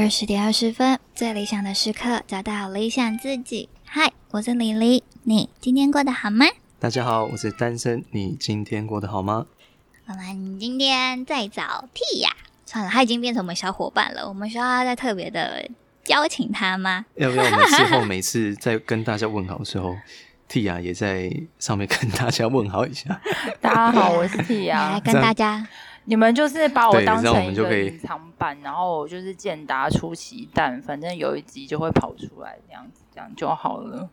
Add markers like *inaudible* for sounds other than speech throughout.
二十点二十分，最理想的时刻，找到理想自己。嗨，我是李黎，你今天过得好吗？大家好，我是单身，你今天过得好吗？我们今天在找 Tia，算了，他已经变成我们小伙伴了，我们需要再特别的邀请他吗？要不要我们之后 *laughs* 每次在跟大家问好的时候，Tia 也在上面跟大家问好一下？大家好，我是 Tia，来跟大家。你们就是把我当成一个隐藏版，然后就是健达出奇蛋，反正有一集就会跑出来，这样子这样就好了。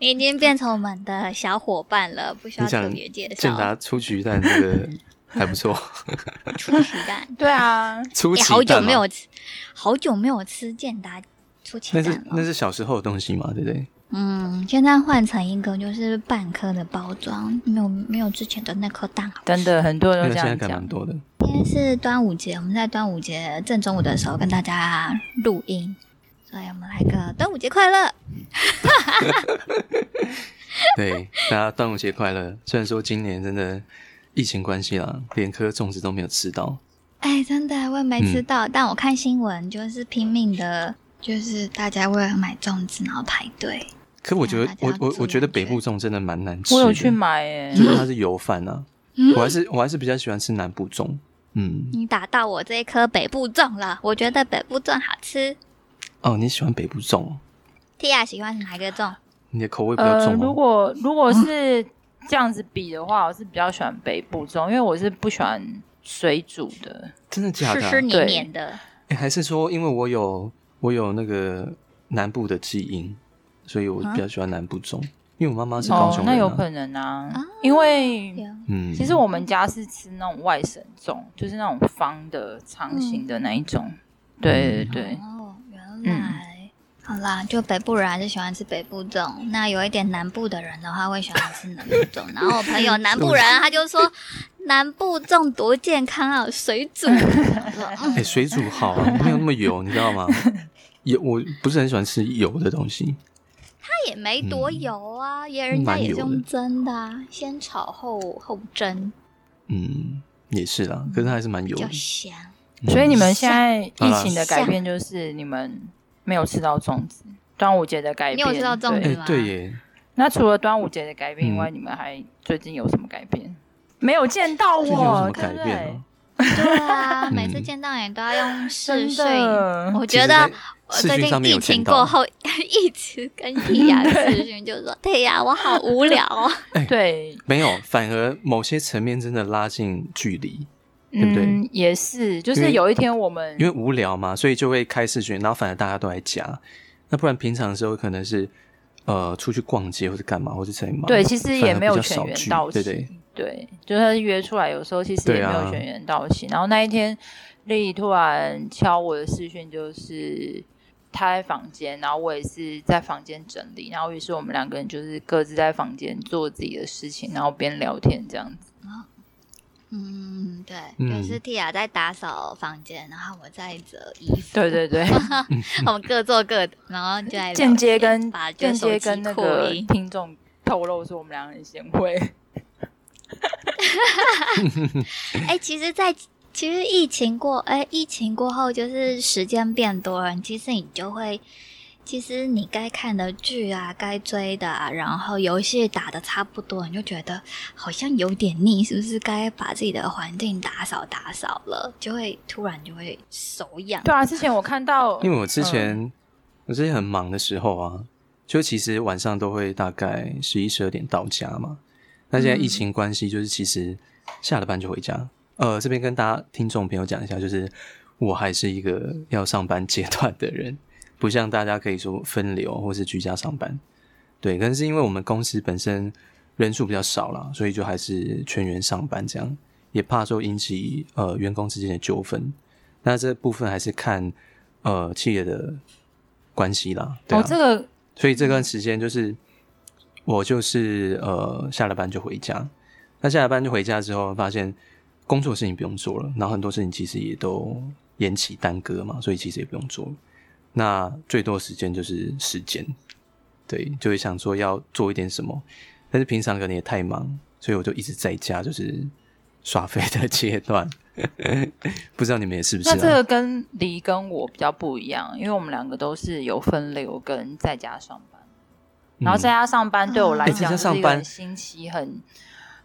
你 *laughs* 已经变成我们的小伙伴了，不需要特别介绍。健达出奇蛋这个还不错。*laughs* 出奇蛋，*laughs* 对啊，出奇蛋。好久没有吃，好久没有吃健达出奇蛋了。那是那是小时候的东西嘛，对不对？嗯，现在换成一个就是半颗的包装，没有没有之前的那颗蛋好。真的，很多人都这样讲。现在蛮多的。今天是端午节，我们在端午节正中午的时候跟大家录音，所以我们来个端午节快乐。*laughs* 对，大家端午节快乐。虽然说今年真的疫情关系啦，连颗粽子都没有吃到。哎，真的我也没吃到，嗯、但我看新闻就是拼命的，就是大家为了买粽子然后排队。可我觉得，我我我觉得北部粽真的蛮难吃。我有去买诶，就是它是油饭啊。我还是我还是比较喜欢吃南部粽。嗯，你打到我这一颗北部粽了。我觉得北部粽好吃。哦，你喜欢北部粽？Tia 喜欢哪一个粽？你的口味比较重。如果如果是这样子比的话，我是比较喜欢北部粽，因为我是不喜欢水煮的。真的假的？湿湿黏黏的。哎，还是说因为我有我有那个南部的基因？所以我比较喜欢南部粽，因为我妈妈是高雄人。那有可能啊，因为嗯，其实我们家是吃那种外省粽，就是那种方的长形的那一种。对对对。哦，原来，好啦，就北部人还是喜欢吃北部粽。那有一点南部的人的话，会喜欢吃南部粽。*laughs* 然后我朋友南部人，他就说 *laughs* 南部粽多健康啊，水煮。哎，水煮好啊，没有那么油，你知道吗？油，我不是很喜欢吃油的东西。它也没多油啊，嗯、也人家也是用蒸的啊，的先炒后后蒸。嗯，也是啦，可是它还是蛮油的，比较香。所以你们现在疫情的改变就是你们没有吃到粽子，端午节的改变，你有吃到粽子吗？对耶。那除了端午节的改变以外，嗯、你们还最近有什么改变？没有见到我，改变啊？对啊，每次见到你都要用视睡，我觉得。我最近疫情过后一直跟 *laughs* Tia 视讯，就说对呀，我好无聊哦。*laughs* 对，没有，反而某些层面真的拉近距离，对不对？也是，就是有一天我们因为无聊嘛，所以就会开视讯，然后反而大家都在家。那不然平常的时候可能是呃出去逛街或者干嘛，或者怎样。对，其实也没有全员到齐。对对对，就是约出来，有时候其实也没有全员到齐。然后那一天丽突然敲我的视讯，就是。他在房间，然后我也是在房间整理，然后于是我们两个人就是各自在房间做自己的事情，然后边聊天这样子。嗯，对，就是 Tia 在打扫房间，然后我在折衣服。对对对，*laughs* 我们各做各的，然后就在间接跟间接跟那个听众透露说我们两个人贤惠。*laughs* 哎、欸，其实，在。其实疫情过，哎，疫情过后就是时间变多了，其实你就会，其实你该看的剧啊，该追的啊，然后游戏打的差不多，你就觉得好像有点腻，是不是该把自己的环境打扫打扫了？就会突然就会手痒。对啊，之前我看到，*laughs* 因为我之前、嗯、我之前很忙的时候啊，就其实晚上都会大概十一十二点到家嘛。那现在疫情关系，就是其实下了班就回家。呃，这边跟大家听众朋友讲一下，就是我还是一个要上班阶段的人，不像大家可以说分流或是居家上班。对，可能是因为我们公司本身人数比较少啦，所以就还是全员上班这样，也怕说引起呃员工之间的纠纷。那这部分还是看呃企业的关系啦。对啊，哦，这个，所以这段时间就是我就是呃下了班就回家。那下了班就回家之后，发现。工作的事情不用做了，然后很多事情其实也都延期耽搁嘛，所以其实也不用做。那最多时间就是时间，对，就会想说要做一点什么，但是平常可能也太忙，所以我就一直在家，就是耍废的阶段。*laughs* 不知道你们也是不是、啊？那这个跟离跟我比较不一样，因为我们两个都是有分流跟在家上班。嗯、然后在家上班对我来讲是一个很新奇、很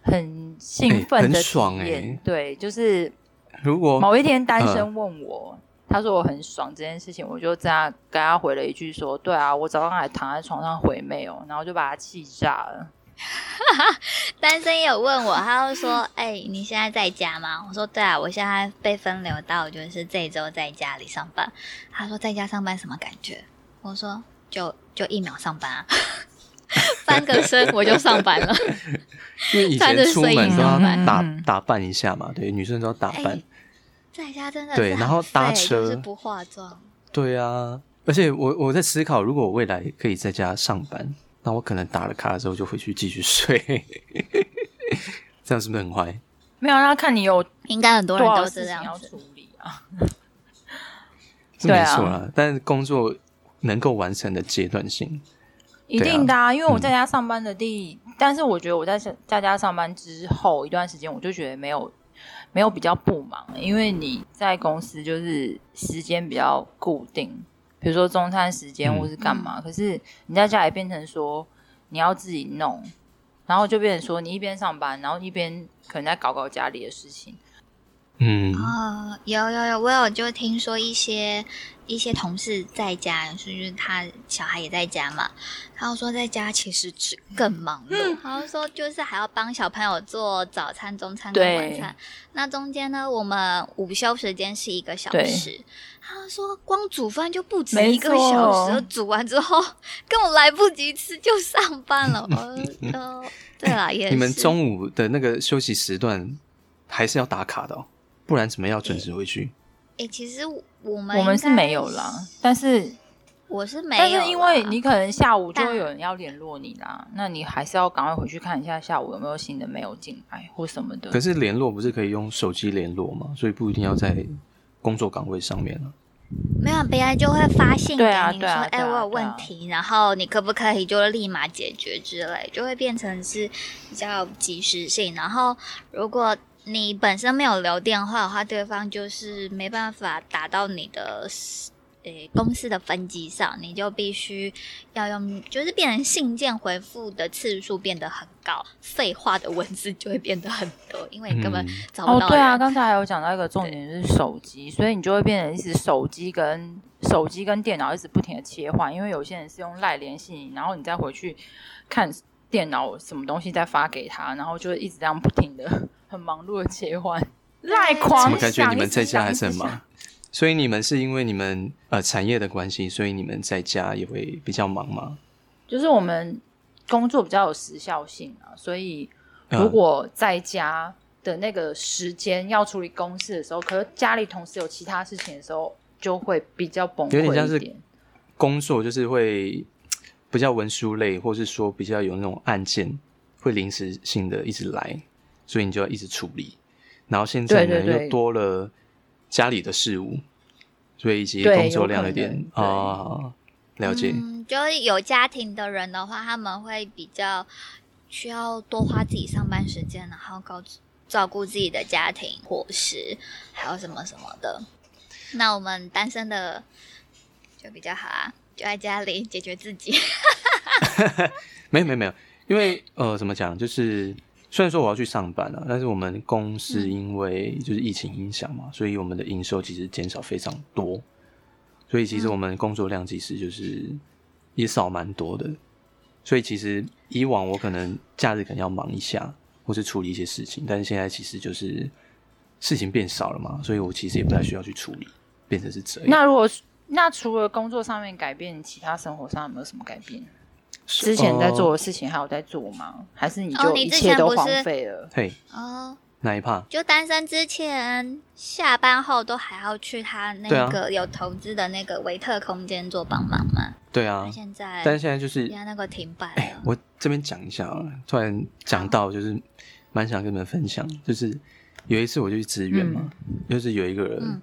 很兴奋的爽哎、欸！对，就是如果某一天单身问我，他说我很爽这件事情，我就这样跟他回了一句说：“对啊，我早上还躺在床上回妹哦，然后就把他气炸了。*laughs* ”单身也有问我，他就说：“哎、欸，你现在在家吗？”我说：“对啊，我现在被分流到就是这周在家里上班。”他说：“在家上班什么感觉？”我说：“就就一秒上班啊，*laughs* *laughs* 翻个身我就上班了。*laughs* ”因为以前出门都要打打扮一下嘛，对，女生都要打扮。欸、在家真的对，然后搭车、就是、不化妆。对啊，而且我我在思考，如果我未来可以在家上班。那我可能打了卡之后就回去继续睡，*laughs* 这样是不是很坏？没有，那看你有应该很多人都是这样要处理啊。是没错啦，但是工作能够完成的阶段性，一定的啊。因为我在家上班的第，嗯、但是我觉得我在在家上班之后一段时间，我就觉得没有没有比较不忙，因为你在公司就是时间比较固定。比如说中餐时间或是干嘛，嗯、可是你在家里变成说你要自己弄，然后就变成说你一边上班，然后一边可能在搞搞家里的事情。嗯，哦，有有有，我有就听说一些一些同事在家，就是他小孩也在家嘛，然后说在家其实只更忙碌，然后、嗯、说就是还要帮小朋友做早餐、中餐跟晚餐。那中间呢，我们午休时间是一个小时，他说光煮饭就不止一个小时，煮完之后 *laughs* 根本来不及吃就上班了。*laughs* 呃，对啦，也是。你们中午的那个休息时段还是要打卡的哦。不然怎么要准时回去？哎、欸欸，其实我们我们是没有啦，但是我是没有，但是因为你可能下午就会有人要联络你啦，那你还是要赶快回去看一下下午有没有新的没有进来或什么的。可是联络不是可以用手机联络吗？所以不一定要在工作岗位上面了。没有，别人就会发信给你说：“哎、啊啊啊欸，我有问题，然后你可不可以就立马解决之类，就会变成是比较及时性。然后如果你本身没有留电话的话，对方就是没办法打到你的诶、欸、公司的分机上，你就必须要用，就是变成信件回复的次数变得很高，废话的文字就会变得很多，因为你根本找不到、嗯。哦，对啊，刚才还有讲到一个重点就是手机，所以你就会变成一直手机跟手机跟电脑一直不停的切换，因为有些人是用赖联系你，然后你再回去看电脑什么东西再发给他，然后就会一直这样不停的。很忙碌的切换，赖狂。我感觉你们在家还是很忙，所以你们是因为你们呃产业的关系，所以你们在家也会比较忙吗？就是我们工作比较有时效性啊，所以如果在家的那个时间要处理公事的时候，可是家里同时有其他事情的时候，就会比较崩溃一点。有点像是工作就是会比较文书类，或是说比较有那种案件会临时性的一直来。所以你就要一直处理，然后现在呢，对对对，又多了家里的事务，所以以及工作量有点啊、哦，了解。嗯，就是有家庭的人的话，他们会比较需要多花自己上班时间，然后高照顾自己的家庭伙食，还有什么什么的。那我们单身的就比较好啊，就在家里解决自己。*laughs* *laughs* 没有没有没有，因为呃，怎么讲，就是。虽然说我要去上班了，但是我们公司因为就是疫情影响嘛，所以我们的营收其实减少非常多，所以其实我们工作量其实就是也少蛮多的。所以其实以往我可能假日可能要忙一下，或是处理一些事情，但是现在其实就是事情变少了嘛，所以我其实也不太需要去处理，变成是这样。那如果那除了工作上面改变，其他生活上有没有什么改变？之前在做的事情还有在做吗？哦、还是你就一切都荒废了？嘿，哦，哪一趴？就单身之前下班后都还要去他那个有投资的那个维特空间做帮忙吗？对啊，现在但是现在就是他那个停摆了。欸、我这边讲一下啊，突然讲到就是蛮想跟你们分享，就是有一次我就去支援嘛，嗯、就是有一个人。嗯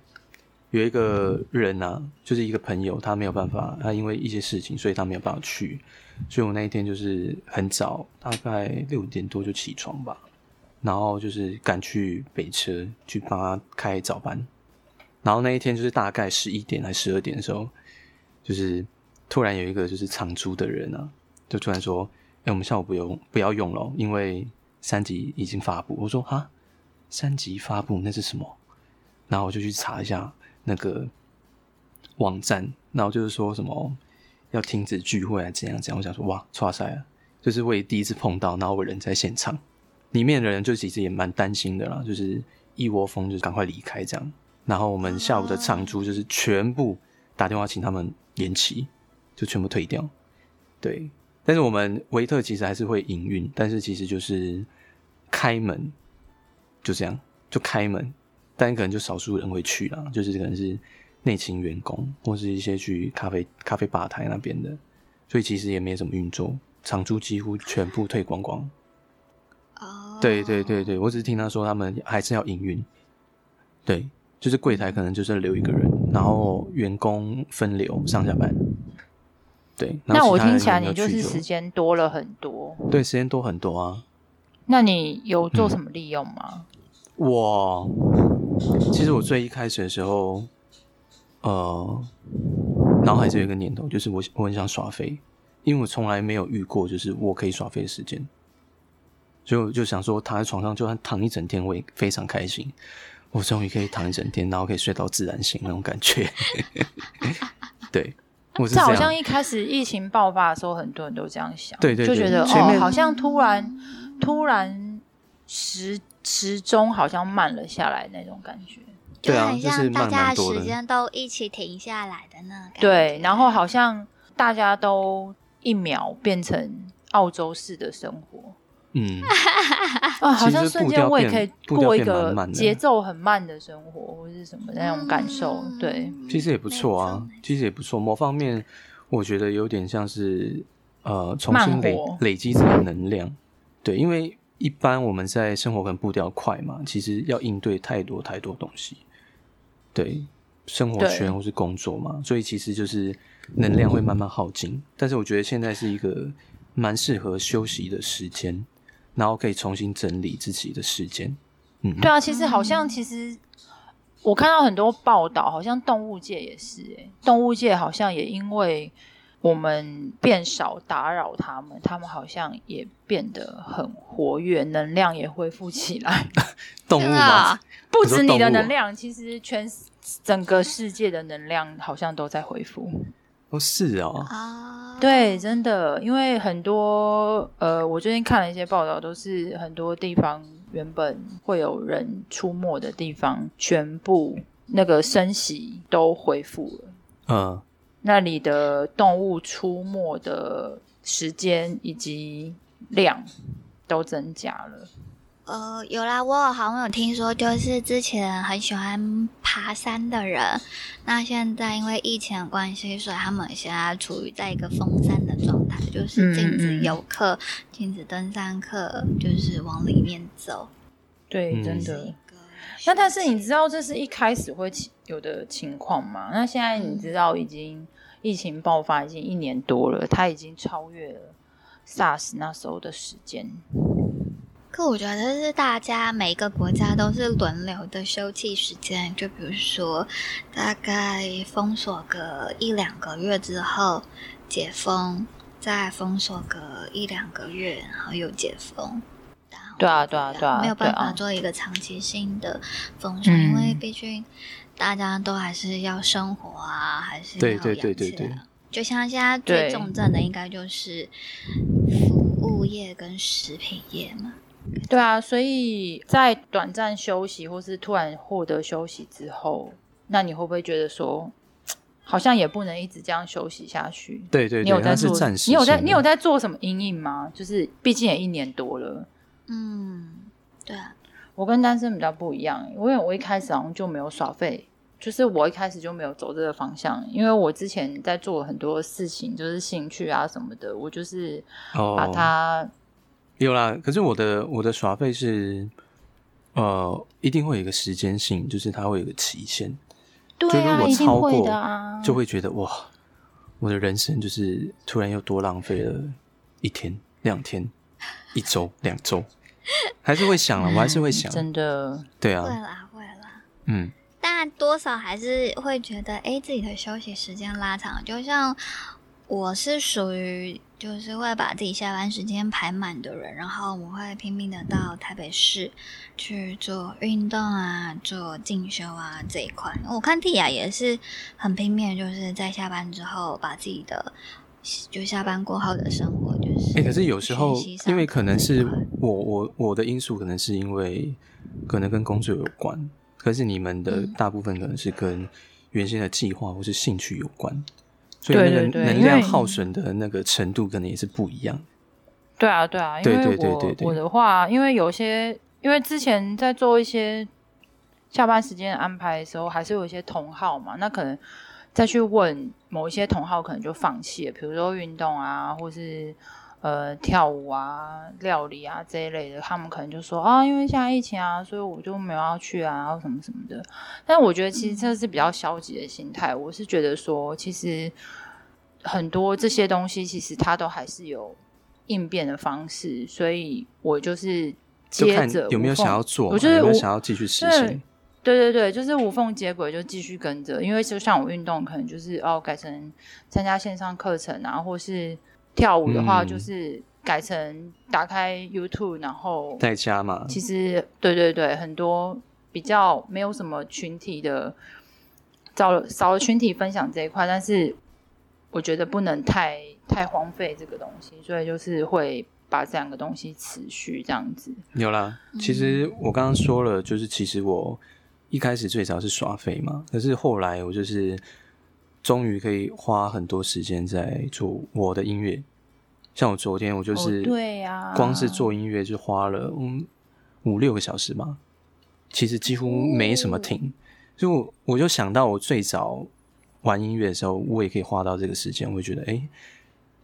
有一个人啊，就是一个朋友，他没有办法，他因为一些事情，所以他没有办法去。所以我那一天就是很早，大概六点多就起床吧，然后就是赶去北车去帮他开早班。然后那一天就是大概十一点还十二点的时候，就是突然有一个就是长租的人啊，就突然说：“哎，我们下午不用不要用了，因为三级已经发布。”我说：“哈，三级发布那是什么？”然后我就去查一下那个网站，然后就是说什么要停止聚会啊，怎样怎样。我想说：“哇，剉赛了！”就是我也第一次碰到，然后我人在现场，里面的人就其实也蛮担心的啦，就是一窝蜂就是赶快离开这样。然后我们下午的场租就是全部打电话请他们延期，就全部退掉。对，但是我们维特其实还是会营运，但是其实就是开门，就这样就开门，但可能就少数人会去啦，就是可能是内勤员工或是一些去咖啡咖啡吧台那边的，所以其实也没什么运作，长租几乎全部退光光。哦，对对对对，我只是听他说他们还是要营运，对。就是柜台可能就是留一个人，然后员工分流上下班。对，那我听起来你就是时间多了很多。对，时间多很多啊。那你有做什么利用吗？嗯、我其实我最一开始的时候，呃，脑海只有一个念头，就是我我很想耍飞，因为我从来没有遇过就是我可以耍飞的时间，就就想说躺在床上就算躺一整天，我也非常开心。我终于可以躺一整天，然后可以睡到自然醒那种感觉。*laughs* 对，我是这。这好像一开始疫情爆发的时候，很多人都这样想，对对对，就觉得哦，好像突然突然时时钟好像慢了下来那种感觉。对啊，就是大家的时间都一起停下来的那感觉。对，然后好像大家都一秒变成澳洲式的生活。嗯，*laughs* *laughs* 啊，好像瞬间我也可以过一个节奏很慢的生活，或是什么那种感受。对，其实也不错啊，其实也不错。某方面，我觉得有点像是呃，重新累累积这个能量。对，因为一般我们在生活可能步调快嘛，其实要应对太多太多东西。对，生活圈或是工作嘛，所以其实就是能量会慢慢耗尽。但是我觉得现在是一个蛮适合休息的时间。然后可以重新整理自己的时间，嗯，对啊，其实好像其实我看到很多报道，好像动物界也是，哎，动物界好像也因为我们变少打扰他们，他们好像也变得很活跃，能量也恢复起来。*laughs* 动物吗？不止你的能量，其实全整个世界的能量好像都在恢复。哦，是哦。啊，对，真的，因为很多呃，我最近看了一些报道，都是很多地方原本会有人出没的地方，全部那个升息都恢复了。嗯，那里的动物出没的时间以及量都增加了。呃，有啦，我好像有听说，就是之前很喜欢爬山的人，那现在因为疫情的关系，所以他们现在处于在一个封山的状态，就是禁止游客、嗯嗯、禁止登山客，就是往里面走。对，真的。那但是你知道这是一开始会有的情况吗？那现在你知道已经疫情爆发已经一年多了，它已经超越了 SARS 那时候的时间。可我觉得是大家每个国家都是轮流的休憩时间，就比如说大概封锁个一两个月之后解封，再封锁个一两个月，然后又解封。对啊，对啊，对啊，没有办法做一个长期性的封锁，因为毕竟大家都还是要生活啊，还是要养起来。对对对对，就像现在最重症的应该就是服务业跟食品业嘛。对啊，所以在短暂休息或是突然获得休息之后，那你会不会觉得说，好像也不能一直这样休息下去？对对对，你有在做？你有在你有在做什么阴影吗？就是毕竟也一年多了。嗯，对啊，我跟单身比较不一样，因为我一开始好像就没有耍废，就是我一开始就没有走这个方向，因为我之前在做很多事情，就是兴趣啊什么的，我就是把它。有啦，可是我的我的耍费是，呃，一定会有一个时间性，就是它会有个期限。对啊，就如果超过一定会的啊，就会觉得哇，我的人生就是突然又多浪费了一天、两天、一周、两周。*laughs* 还是会想了，我还是会想，真的，对啊，会啦，会啦，嗯，但多少还是会觉得，哎，自己的休息时间拉长，就像我是属于就是会把自己下班时间排满的人，然后我会拼命的到台北市去做运动啊，做进修啊这一块。我看蒂亚也是很拼命，就是在下班之后把自己的。就下班过后的生活就是，哎、欸，可是有时候因为可能是我我我的因素，可能是因为可能跟工作有关，可是你们的大部分可能是跟原先的计划或是兴趣有关，所以那个能量耗损的那个程度可能也是不一样。对啊，对啊，因为我对对对对对我的话，因为有些因为之前在做一些下班时间安排的时候，还是有一些同号嘛，那可能。再去问某一些同好，可能就放弃了，比如说运动啊，或是呃跳舞啊、料理啊这一类的，他们可能就说啊，因为现在疫情啊，所以我就没有要去啊，然后什么什么的。但我觉得其实这是比较消极的心态。我是觉得说，其实很多这些东西，其实它都还是有应变的方式，所以我就是接着有没有想要做，我觉得有没有想要继续实行。对对对，就是无缝接轨，就继续跟着。因为就像我运动，可能就是哦，改成参加线上课程啊，或是跳舞的话，就是改成打开 YouTube，然后在家嘛。其实对对对，很多比较没有什么群体的，少了少了群体分享这一块，但是我觉得不能太太荒废这个东西，所以就是会把这两个东西持续这样子。有啦，其实我刚刚说了，就是其实我。一开始最早是耍废嘛，可是后来我就是终于可以花很多时间在做我的音乐。像我昨天我就是，对呀，光是做音乐就花了嗯五六个小时嘛，其实几乎没什么停。所以我我就想到我最早玩音乐的时候，我也可以花到这个时间，我就觉得哎，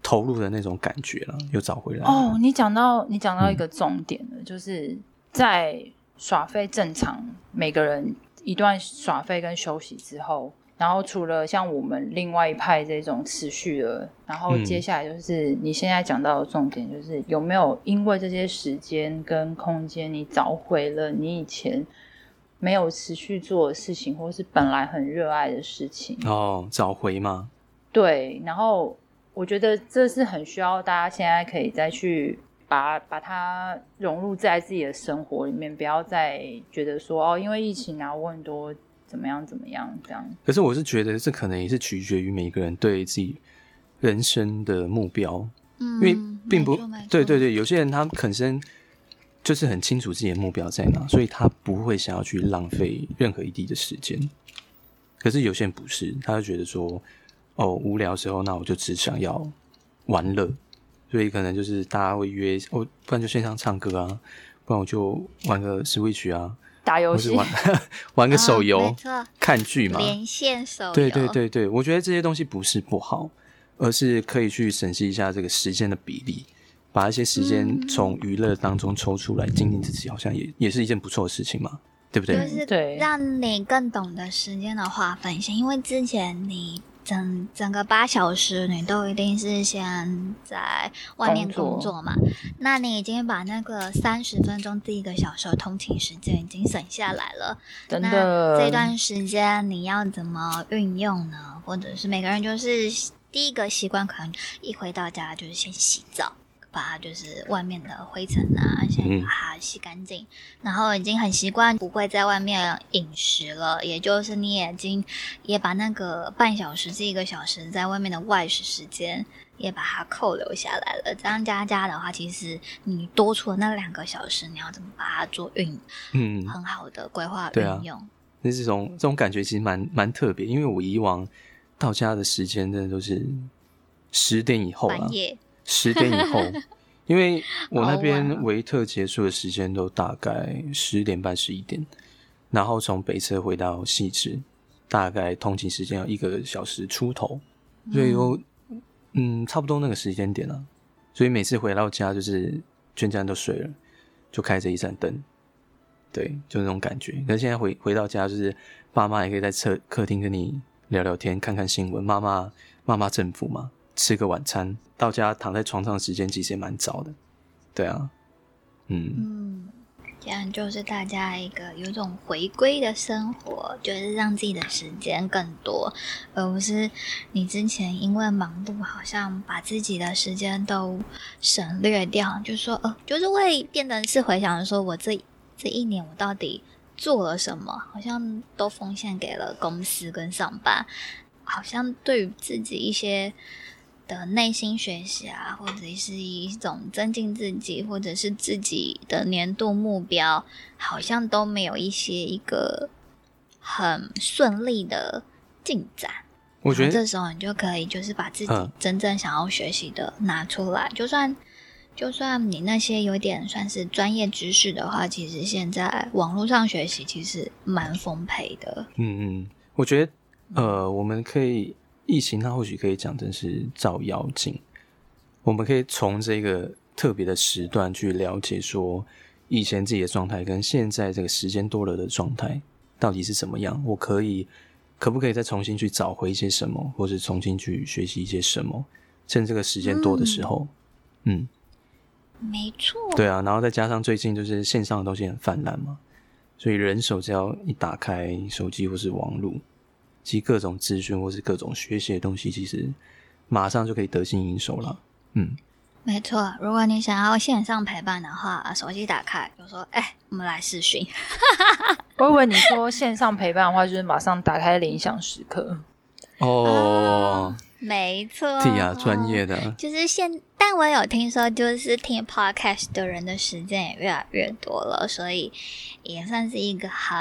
投入的那种感觉了，又找回来。哦，你讲到你讲到一个重点了，嗯，就是在。耍费正常，每个人一段耍费跟休息之后，然后除了像我们另外一派这种持续的，然后接下来就是你现在讲到的重点，就是有没有因为这些时间跟空间，你找回了你以前没有持续做的事情，或是本来很热爱的事情？哦，找回吗？对，然后我觉得这是很需要大家现在可以再去。把把它融入在自己的生活里面，不要再觉得说哦，因为疫情啊，我很多怎么样怎么样这样。可是我是觉得这可能也是取决于每个人对自己人生的目标，嗯，因为并不对对对，有些人他本身就是很清楚自己的目标在哪，所以他不会想要去浪费任何一滴的时间。可是有些人不是，他就觉得说哦，无聊的时候，那我就只想要玩乐。所以可能就是大家会约哦，不然就线上唱歌啊，不然我就玩个 Switch 啊，打游戏，玩 *laughs* 玩个手游，哦、看剧嘛，连线手游。对对对对，我觉得这些东西不是不好，而是可以去审视一下这个时间的比例，把一些时间从娱乐当中抽出来，精进自己，好像也也是一件不错的事情嘛，对不对？就是让你更懂得时间的划分性，因为之前你。整整个八小时，你都一定是先在外面工作嘛？作那你已经把那个三十分钟第一个小时的通勤时间已经省下来了。真的，那这段时间你要怎么运用呢？或者是每个人就是第一个习惯，可能一回到家就是先洗澡。把就是外面的灰尘啊，先把它洗干净，嗯、然后已经很习惯不会在外面饮食了，也就是你已经也把那个半小时至一个小时在外面的外食时间也把它扣留下来了。这样加加的话，其实你多出的那两个小时，你要怎么把它做运？嗯，很好的规划运用。那、啊、这种这种感觉其实蛮蛮特别，因为我以往到家的时间真的都是十点以后了。十点以后，*laughs* 因为我那边维特结束的时间都大概十点半、十一点，然后从北侧回到西直，大概通勤时间要一个小时出头，所以有，嗯，差不多那个时间点了。所以每次回到家，就是全家人都睡了，就开着一盏灯，对，就那种感觉。可是现在回回到家，就是爸妈也可以在客客厅跟你聊聊天，看看新闻，骂骂骂骂政府嘛。吃个晚餐，到家躺在床上的时间其实也蛮早的，对啊，嗯，这样就是大家一个有种回归的生活，就是让自己的时间更多，而不是你之前因为忙碌，好像把自己的时间都省略掉，就说呃，就是会变得是回想说，我这这一年我到底做了什么，好像都奉献给了公司跟上班，好像对于自己一些。的内心学习啊，或者是一种增进自己，或者是自己的年度目标，好像都没有一些一个很顺利的进展。我觉得这时候你就可以就是把自己真正想要学习的拿出来，嗯、就算就算你那些有点算是专业知识的话，其实现在网络上学习其实蛮丰沛的。嗯嗯，我觉得呃，我们可以。疫情它或许可以讲真是照妖镜，我们可以从这个特别的时段去了解说，以前自己的状态跟现在这个时间多了的状态到底是怎么样。我可以可不可以再重新去找回一些什么，或是重新去学习一些什么？趁这个时间多的时候，嗯，嗯没错，对啊，然后再加上最近就是线上的东西很泛滥嘛，所以人手只要一打开手机或是网络。及各种资讯或是各种学习的东西，其实马上就可以得心应手了。嗯，没错。如果你想要线上陪伴的话，手机打开，就说：“哎、欸，我们来试训。”我以为你说线上陪伴的话，就是马上打开铃响时刻。哦，啊、没错。对呀，专业的。就是现，但我有听说，就是听 podcast 的人的时间也越来越多了，所以也算是一个很，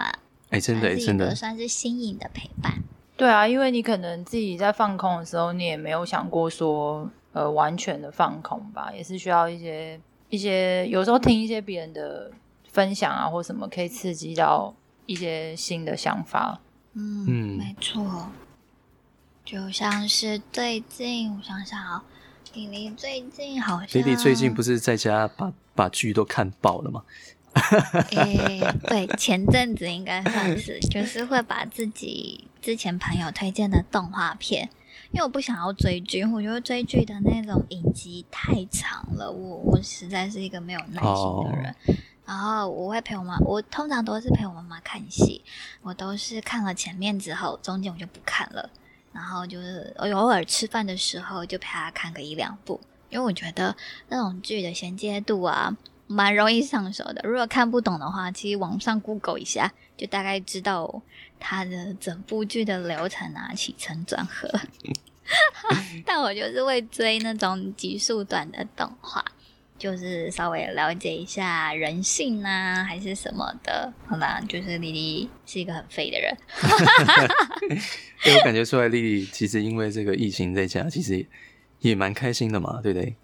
哎、欸，真的，真的算是新颖的陪伴。对啊，因为你可能自己在放空的时候，你也没有想过说，呃，完全的放空吧，也是需要一些一些，有时候听一些别人的分享啊，或什么，可以刺激到一些新的想法。嗯，嗯没错。就像是最近，我想想啊，李李最近好像，李李最近不是在家把把剧都看爆了吗？诶、欸，对，前阵子应该算是，就是会把自己之前朋友推荐的动画片，因为我不想要追剧，我觉得追剧的那种影集太长了，我我实在是一个没有耐心的人。Oh. 然后我会陪我妈，我通常都是陪我妈妈看戏，我都是看了前面之后，中间我就不看了，然后就是我偶尔吃饭的时候就陪她看个一两部，因为我觉得那种剧的衔接度啊。蛮容易上手的，如果看不懂的话，其实网上 Google 一下，就大概知道它的整部剧的流程啊，起承转合。*laughs* 但我就是会追那种集数短的动画，就是稍微了解一下人性啊，还是什么的。好啦，就是丽丽是一个很废的人。*laughs* 因为我感觉出来，丽丽其实因为这个疫情在家，其实也蛮开心的嘛，对不对？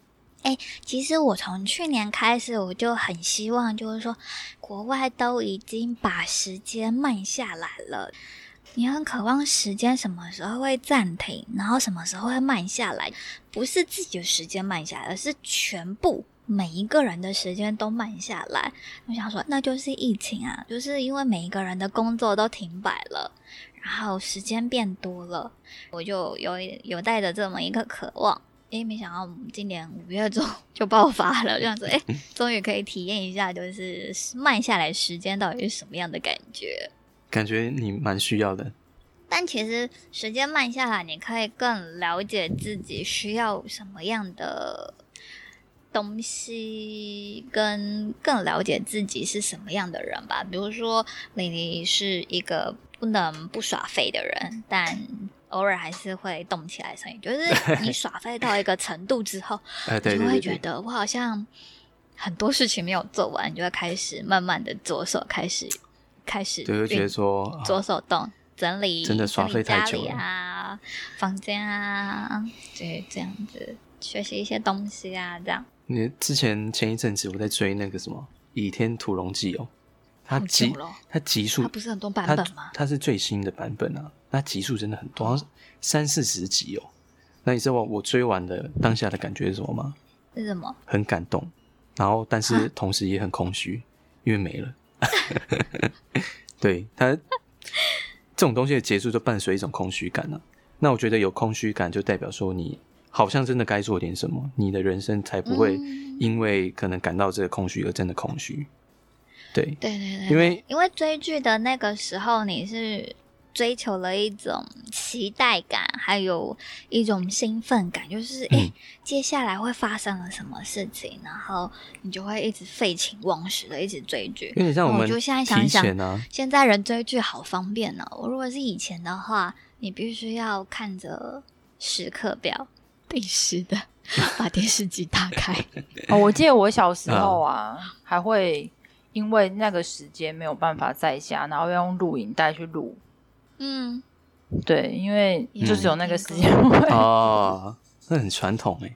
哎，其实我从去年开始，我就很希望，就是说，国外都已经把时间慢下来了。你很渴望时间什么时候会暂停，然后什么时候会慢下来？不是自己的时间慢下来，而是全部每一个人的时间都慢下来。我想说，那就是疫情啊，就是因为每一个人的工作都停摆了，然后时间变多了，我就有有带着这么一个渴望。诶，没想到我们今年五月中 *laughs* 就爆发了，这样子，诶，*laughs* 终于可以体验一下，就是慢下来时间到底是什么样的感觉。感觉你蛮需要的。但其实时间慢下来，你可以更了解自己需要什么样的东西，跟更了解自己是什么样的人吧。比如说，李黎是一个不能不耍废的人，但。偶尔还是会动起来，声音就是你耍废到一个程度之后，*laughs* 你就会觉得我好像很多事情没有做完，你就会开始慢慢的左手开始开始，就会觉得说左手动整理，真的耍废太久啊，房间啊，对，这样子学习一些东西啊，这样。你之前前一阵子我在追那个什么《倚天屠龙记》哦，它集它集数，它不是很多版本吗？它是最新的版本啊。那集数真的很多，三四十集哦。那你知道我我追完的当下的感觉是什么吗？是什么？很感动，然后但是同时也很空虚，啊、因为没了。*laughs* 对它这种东西的结束就伴随一种空虚感呢、啊。那我觉得有空虚感就代表说你好像真的该做点什么，你的人生才不会因为可能感到这个空虚而真的空虚。对对对对，因为因为追剧的那个时候，你是追求了一种期待感，还有一种兴奋感，就是哎、欸，接下来会发生了什么事情，然后你就会一直废寝忘食的一直追剧。因为像我们、啊，就现在想想，现在人追剧好方便哦。我如果是以前的话，你必须要看着时刻表。定时的 *laughs* 把电视机打开 *laughs* 哦，我记得我小时候啊，还会因为那个时间没有办法在家，然后要用录影带去录。嗯，对，因为就是有那个时间哦，那很传统哎。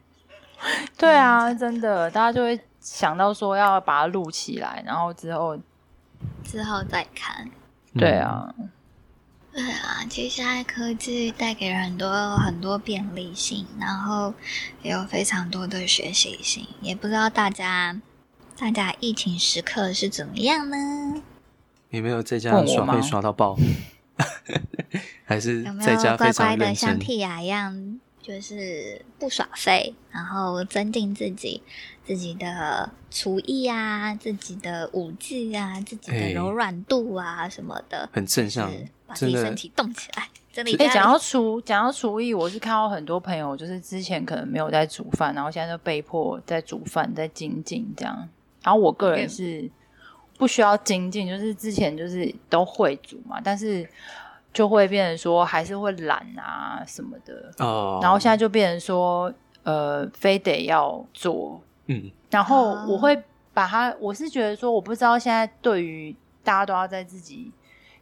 *laughs* 对啊，真的，大家就会想到说要把它录起来，然后之后之后再看。对啊。对啊，其实现在科技带给人很多很多便利性，然后也有非常多的学习性。也不知道大家大家疫情时刻是怎么样呢？有没有在家刷费刷到爆？*laughs* 还是在家有没有乖乖的像蒂亚一样，就是不耍废，然后增进自己自己的厨艺啊，自己的武技啊，自己的柔软度啊、欸、什么的，很正向。把自己身体动起来，真的。哎，讲到厨，讲到厨艺，我是看到很多朋友，就是之前可能没有在煮饭，然后现在就被迫在煮饭，在精进这样。然后我个人是不需要精进，就是之前就是都会煮嘛，但是就会变成说还是会懒啊什么的。哦。然后现在就变成说，呃，非得要做。嗯。然后我会把它，我是觉得说，我不知道现在对于大家都要在自己。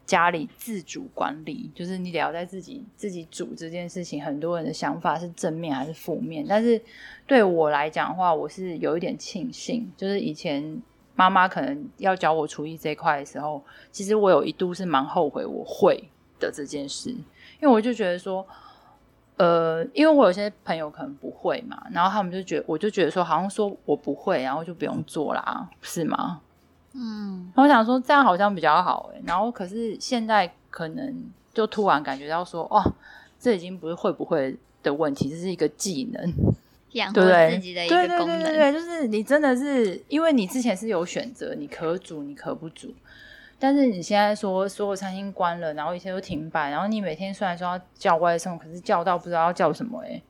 家里自主管理，就是你得要在自己自己煮这件事情。很多人的想法是正面还是负面？但是对我来讲的话，我是有一点庆幸，就是以前妈妈可能要教我厨艺这一块的时候，其实我有一度是蛮后悔我会的这件事，因为我就觉得说，呃，因为我有些朋友可能不会嘛，然后他们就觉得，我就觉得说，好像说我不会，然后就不用做啦，是吗？嗯，我想说这样好像比较好哎，然后可是现在可能就突然感觉到说，哦，这已经不是会不会的问题，这是一个技能，*laughs* 养活自己的一个功能。对对对对，就是你真的是因为你之前是有选择，你可煮，你可不煮，但是你现在说所有餐厅关了，然后一切都停摆，然后你每天虽然说要叫外送，可是叫到不知道要叫什么哎。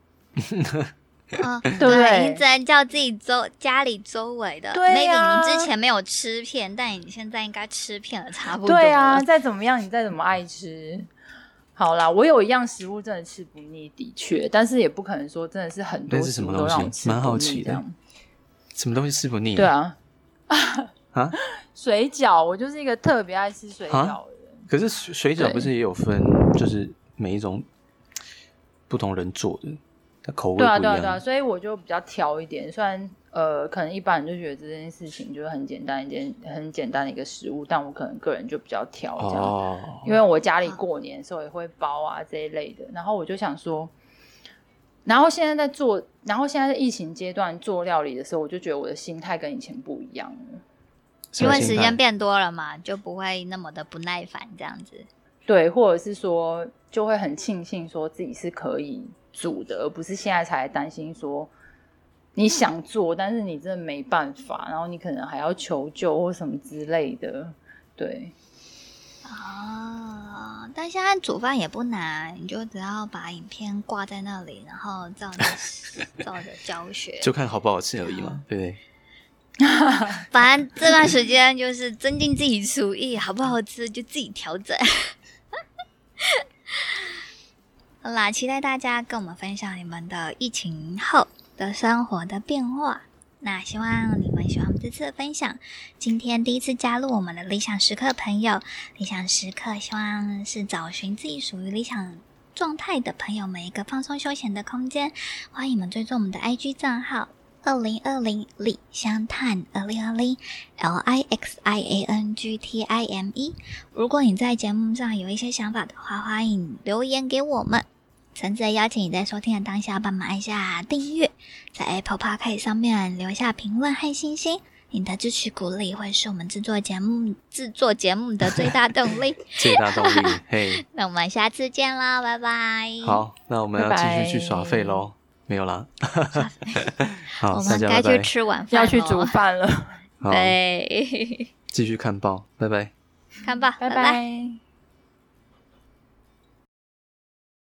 啊、*laughs* 哦，*laughs* 对不对？你只能叫自己周家里周围的。对呀、啊。Maybe 你之前没有吃片，但你现在应该吃片了，差不多。对啊，再怎么样，你再怎么爱吃，好啦，我有一样食物真的吃不腻，的确，但是也不可能说真的是很多食物都让我吃。蛮好奇的，什么东西吃不腻？对啊，啊，*laughs* 水饺，我就是一个特别爱吃水饺的人。可是水饺不是也有分，就是每一种不同人做的。对啊，对啊，对啊，所以我就比较挑一点。虽然呃，可能一般人就觉得这件事情就是很简单一件，很简单的一个食物，但我可能个人就比较挑这样。哦，因为我家里过年的时候也会包啊这一类的，然后我就想说，然后现在在做，然后现在在疫情阶段做料理的时候，我就觉得我的心态跟以前不一样了，因为时间变多了嘛，就不会那么的不耐烦这样子。对，或者是说，就会很庆幸说自己是可以。煮的，而不是现在才担心说你想做，但是你真的没办法，然后你可能还要求救或什么之类的，对。啊，但现在煮饭也不难，你就只要把影片挂在那里，然后照着 *laughs* 照着教学，就看好不好吃而已嘛，对不对？*laughs* 反正这段时间就是增进自己厨艺，好不好吃就自己调整。好啦，期待大家跟我们分享你们的疫情后的生活的变化。那希望你们喜欢我们这次的分享。今天第一次加入我们的理想时刻朋友，理想时刻希望是找寻自己属于理想状态的朋友们一个放松休闲的空间。欢迎你们追踪我们的 IG 账号。二零二零理想探二零二零 L I X I A N G T I M E。如果你在节目上有一些想法的话，欢迎留言给我们。诚挚邀请你在收听的当下帮忙按下订阅，在 Apple Podcast 上面留下评论和星星。你的支持鼓励会是我们制作节目制作节目的最大动力。*laughs* 最大动力，*laughs* 嘿。那我们下次见啦，拜拜。好，那我们要继续去耍废喽。没有啦。*laughs* 好，我们该去吃晚饭，要去煮饭了。对，继续看报，拜拜。看报，拜拜。